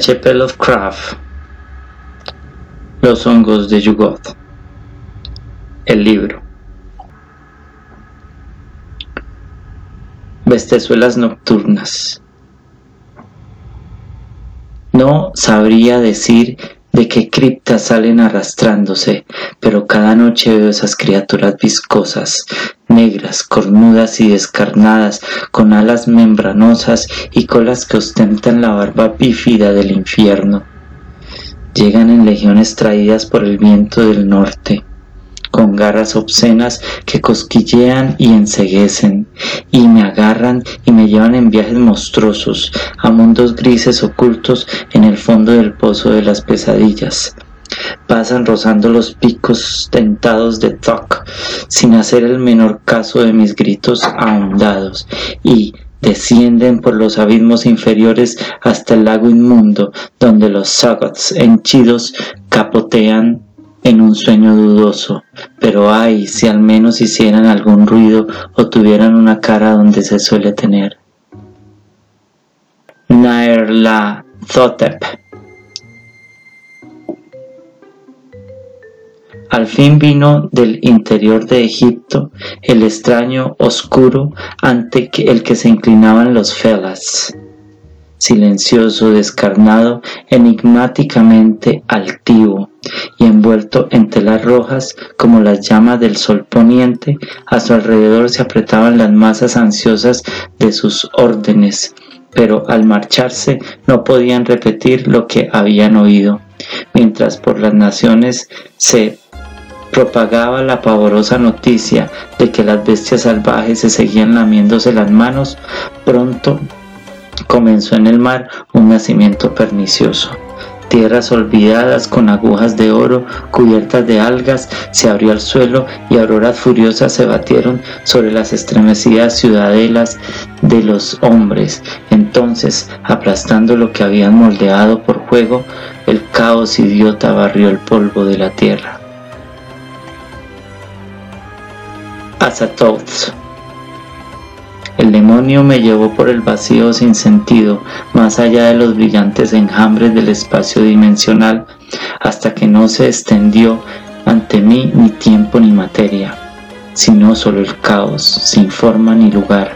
H.P. Lovecraft Los hongos de Yugoth. El libro. Bestezuelas nocturnas. No sabría decir de qué criptas salen arrastrándose, pero cada noche veo esas criaturas viscosas, negras, cornudas y descarnadas, con alas membranosas y colas que ostentan la barba bífida del infierno. Llegan en legiones traídas por el viento del norte, con garras obscenas que cosquillean y enseguecen, y me agarran y me llevan en viajes monstruosos a mundos grises ocultos en el fondo del pozo de las pesadillas. Pasan rozando los picos tentados de Thok, sin hacer el menor caso de mis gritos ahondados, y descienden por los abismos inferiores hasta el lago inmundo, donde los sagots henchidos capotean en un sueño dudoso, pero ay, si al menos hicieran algún ruido o tuvieran una cara donde se suele tener. Naerla Thotep Al fin vino del interior de Egipto el extraño oscuro ante el que se inclinaban los felas silencioso, descarnado, enigmáticamente altivo, y envuelto en telas rojas como las llamas del sol poniente, a su alrededor se apretaban las masas ansiosas de sus órdenes, pero al marcharse no podían repetir lo que habían oído, mientras por las naciones se propagaba la pavorosa noticia de que las bestias salvajes se seguían lamiéndose las manos, pronto comenzó en el mar un nacimiento pernicioso. Tierras olvidadas con agujas de oro cubiertas de algas se abrió al suelo y auroras furiosas se batieron sobre las estremecidas ciudadelas de los hombres. Entonces, aplastando lo que habían moldeado por juego, el caos idiota barrió el polvo de la tierra. Azatoth el demonio me llevó por el vacío sin sentido, más allá de los brillantes enjambres del espacio dimensional, hasta que no se extendió ante mí ni tiempo ni materia, sino solo el caos, sin forma ni lugar.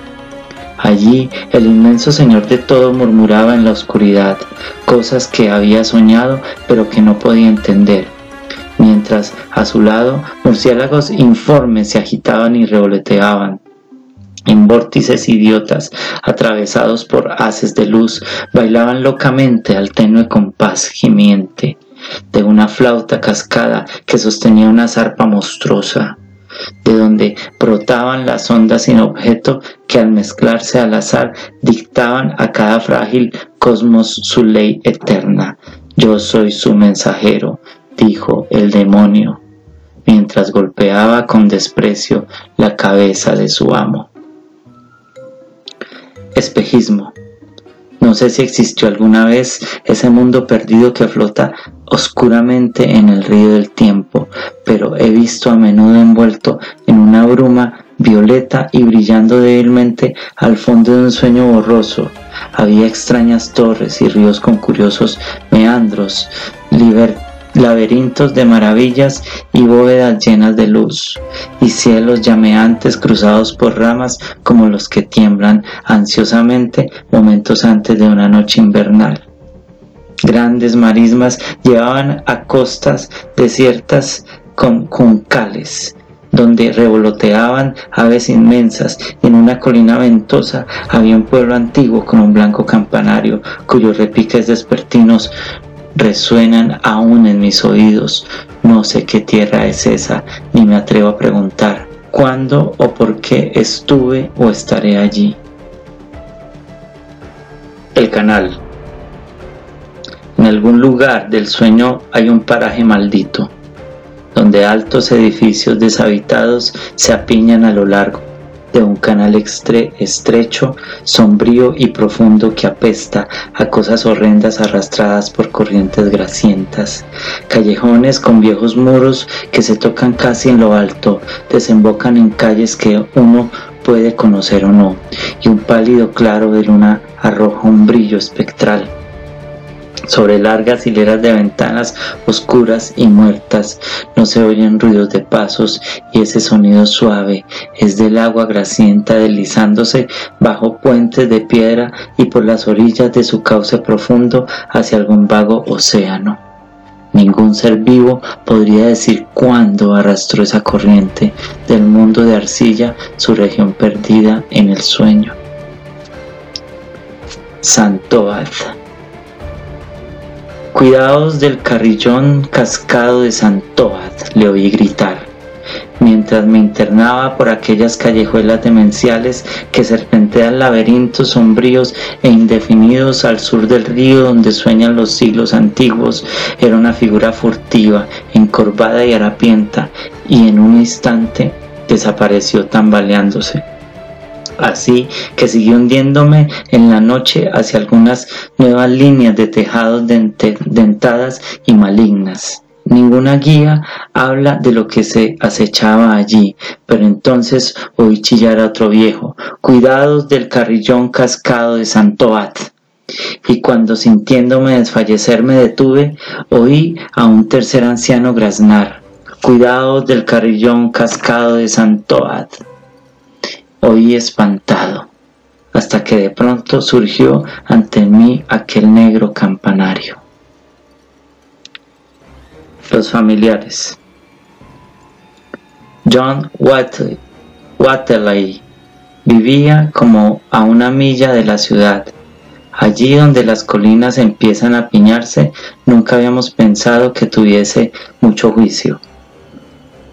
Allí el inmenso Señor de todo murmuraba en la oscuridad, cosas que había soñado pero que no podía entender, mientras a su lado murciélagos informes se agitaban y revoloteaban, en vórtices idiotas, atravesados por haces de luz, bailaban locamente al tenue compás gimiente de una flauta cascada que sostenía una zarpa monstruosa, de donde brotaban las ondas sin objeto que al mezclarse al azar dictaban a cada frágil cosmos su ley eterna. Yo soy su mensajero, dijo el demonio, mientras golpeaba con desprecio la cabeza de su amo. Espejismo. No sé si existió alguna vez ese mundo perdido que flota oscuramente en el río del tiempo, pero he visto a menudo envuelto en una bruma violeta y brillando débilmente al fondo de un sueño borroso. Había extrañas torres y ríos con curiosos meandros, libertad laberintos de maravillas y bóvedas llenas de luz, y cielos llameantes cruzados por ramas como los que tiemblan ansiosamente momentos antes de una noche invernal. Grandes marismas llevaban a costas desiertas con juncales, donde revoloteaban aves inmensas, y en una colina ventosa había un pueblo antiguo con un blanco campanario, cuyos repiques despertinos resuenan aún en mis oídos. No sé qué tierra es esa, ni me atrevo a preguntar cuándo o por qué estuve o estaré allí. El canal. En algún lugar del sueño hay un paraje maldito, donde altos edificios deshabitados se apiñan a lo largo de un canal estrecho, sombrío y profundo que apesta a cosas horrendas arrastradas por corrientes grasientas. Callejones con viejos muros que se tocan casi en lo alto, desembocan en calles que uno puede conocer o no, y un pálido claro de luna arroja un brillo espectral Sobre largas hileras de ventanas oscuras y muertas no se oyen ruidos de pasos y ese sonido suave es del agua grasienta deslizándose bajo puentes de piedra y por las orillas de su cauce profundo hacia algún vago océano. Ningún ser vivo podría decir cuándo arrastró esa corriente del mundo de arcilla su región perdida en el sueño. Santoad Cuidaos del carrillón cascado de Santoad, le oí gritar, mientras me internaba por aquellas callejuelas demenciales que serpentean laberintos sombríos e indefinidos al sur del río donde sueñan los siglos antiguos, era una figura furtiva, encorvada y harapienta, y en un instante desapareció tambaleándose así que siguió hundiéndome en la noche hacia algunas nuevas líneas de tejados dentadas y malignas. Ninguna guía habla de lo que se acechaba allí, pero entonces oí chillar a otro viejo, cuidados del carrillón cascado de Santoat. Y cuando sintiéndome desfallecer me detuve, oí a un tercer anciano graznar, cuidados del carrillón cascado de Santoat oí espantado, hasta que de pronto surgió ante mí aquel negro campanario. Los familiares. John Watley vivía como a una milla de la ciudad. Allí donde las colinas empiezan a piñarse, nunca habíamos pensado que tuviese mucho juicio.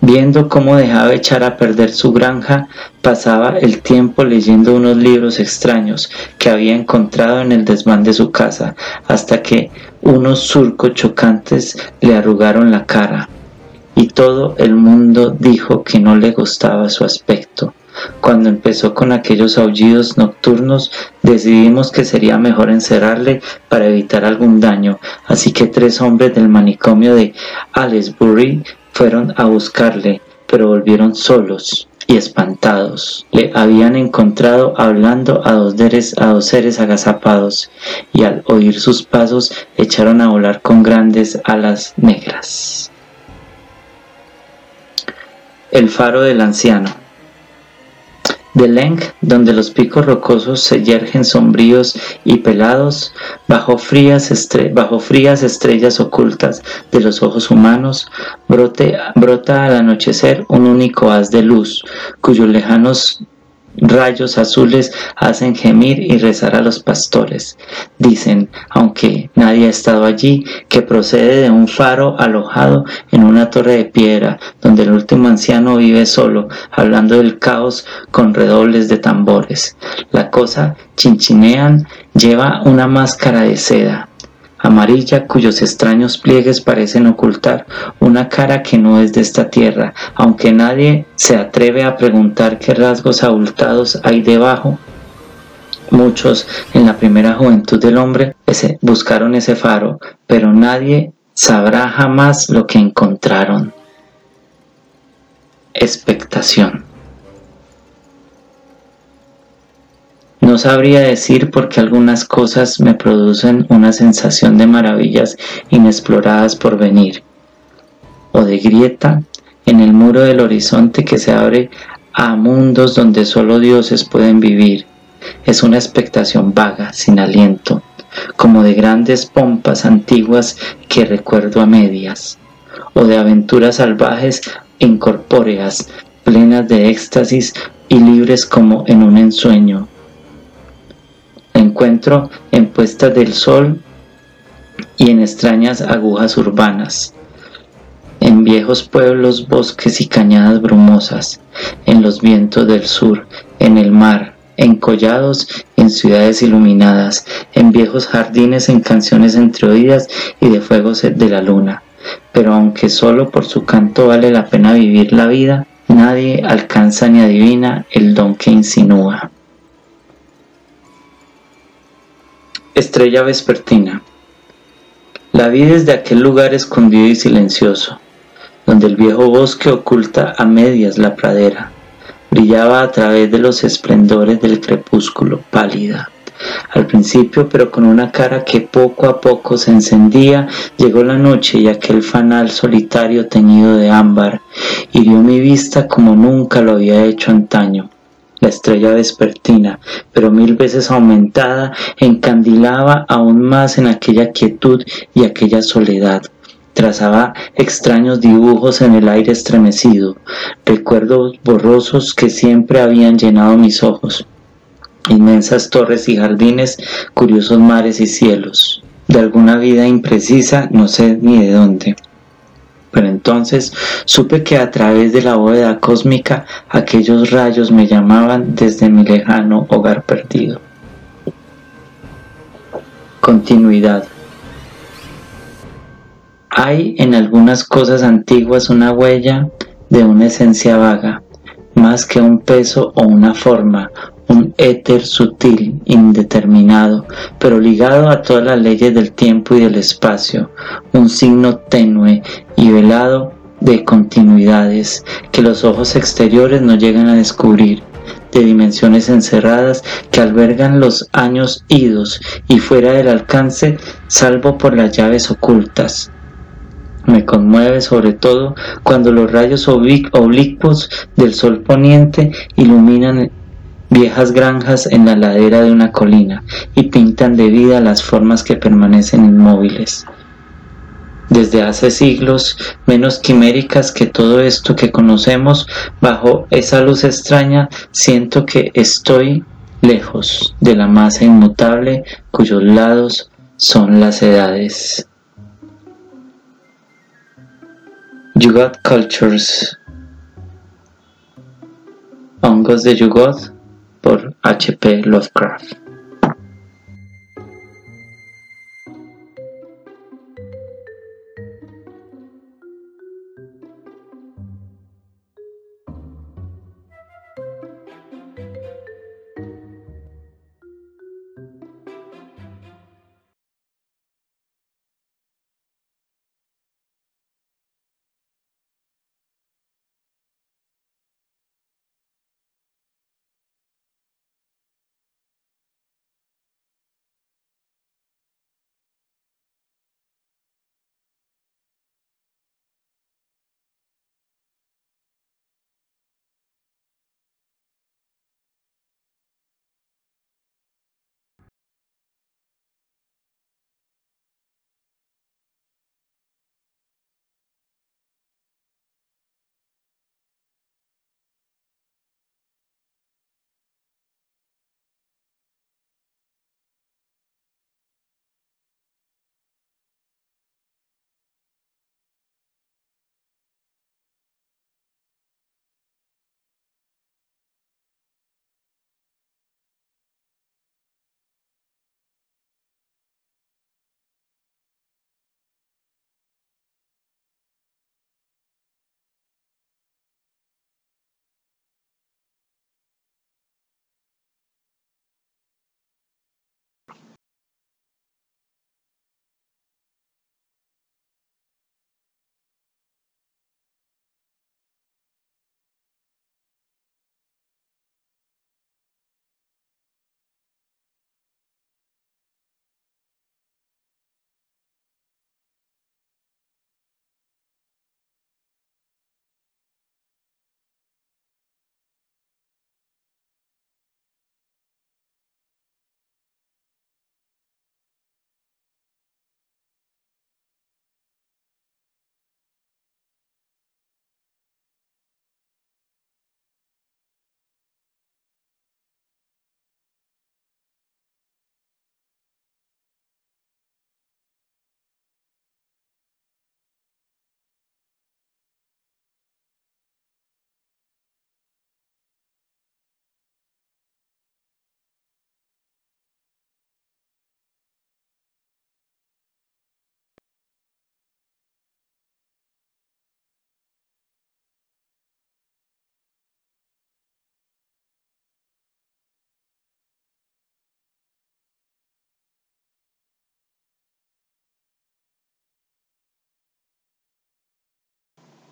Viendo cómo dejaba echar a perder su granja, pasaba el tiempo leyendo unos libros extraños que había encontrado en el desván de su casa, hasta que unos surcos chocantes le arrugaron la cara, y todo el mundo dijo que no le gustaba su aspecto. Cuando empezó con aquellos aullidos nocturnos, decidimos que sería mejor encerrarle para evitar algún daño, así que tres hombres del manicomio de Aylesbury fueron a buscarle, pero volvieron solos y espantados. Le habían encontrado hablando a dos, a dos seres agazapados, y al oír sus pasos echaron a volar con grandes alas negras. El faro del anciano. De Leng, donde los picos rocosos se yergen sombríos y pelados, bajo frías, bajo frías estrellas ocultas de los ojos humanos, brota al anochecer un único haz de luz, cuyos lejanos Rayos azules hacen gemir y rezar a los pastores. Dicen, aunque nadie ha estado allí, que procede de un faro alojado en una torre de piedra, donde el último anciano vive solo, hablando del caos con redobles de tambores. La cosa chinchinean lleva una máscara de seda amarilla cuyos extraños pliegues parecen ocultar una cara que no es de esta tierra, aunque nadie se atreve a preguntar qué rasgos abultados hay debajo. Muchos en la primera juventud del hombre buscaron ese faro, pero nadie sabrá jamás lo que encontraron. Expectación. No sabría decir por qué algunas cosas me producen una sensación de maravillas inexploradas por venir, o de grieta en el muro del horizonte que se abre a mundos donde solo dioses pueden vivir. Es una expectación vaga, sin aliento, como de grandes pompas antiguas que recuerdo a medias, o de aventuras salvajes incorpóreas, plenas de éxtasis y libres como en un ensueño, encuentro en puestas del sol y en extrañas agujas urbanas, en viejos pueblos, bosques y cañadas brumosas, en los vientos del sur, en el mar, en collados, en ciudades iluminadas, en viejos jardines, en canciones entre oídas y de fuegos de la luna. Pero aunque solo por su canto vale la pena vivir la vida, nadie alcanza ni adivina el don que insinúa. Estrella vespertina. La vi desde aquel lugar escondido y silencioso, donde el viejo bosque oculta a medias la pradera, brillaba a través de los esplendores del crepúsculo, pálida, Al principio, pero con una cara que poco a poco se encendía, llegó la noche y aquel fanal solitario teñido de ámbar hirió mi vista como nunca lo había hecho antaño. La estrella vespertina, pero mil veces aumentada, encandilaba aún más en aquella quietud y aquella soledad. Trazaba extraños dibujos en el aire estremecido, recuerdos borrosos que siempre habían llenado mis ojos. Inmensas torres y jardines, curiosos mares y cielos. De alguna vida imprecisa, no sé ni de dónde. Pero entonces supe que a través de la bóveda cósmica aquellos rayos me llamaban desde mi lejano hogar perdido. Continuidad. Hay en algunas cosas antiguas una huella de una esencia vaga, más que un peso o una forma, un éter sutil, indeterminado, pero ligado a todas las leyes del tiempo y del espacio, un signo tenue y velado de continuidades que los ojos exteriores no llegan a descubrir, de dimensiones encerradas que albergan los años idos y fuera del alcance, salvo por las llaves ocultas. Me conmueve sobre todo cuando los rayos oblicuos del sol poniente iluminan viejas granjas en la ladera de una colina y pintan de vida las formas que permanecen inmóviles. Desde hace siglos, menos quiméricas que todo esto que conocemos, bajo esa luz extraña, siento que estoy lejos de la masa inmutable cuyos lados son las edades. Yugot Cultures Hongos de Yugot por H. P. Lovecraft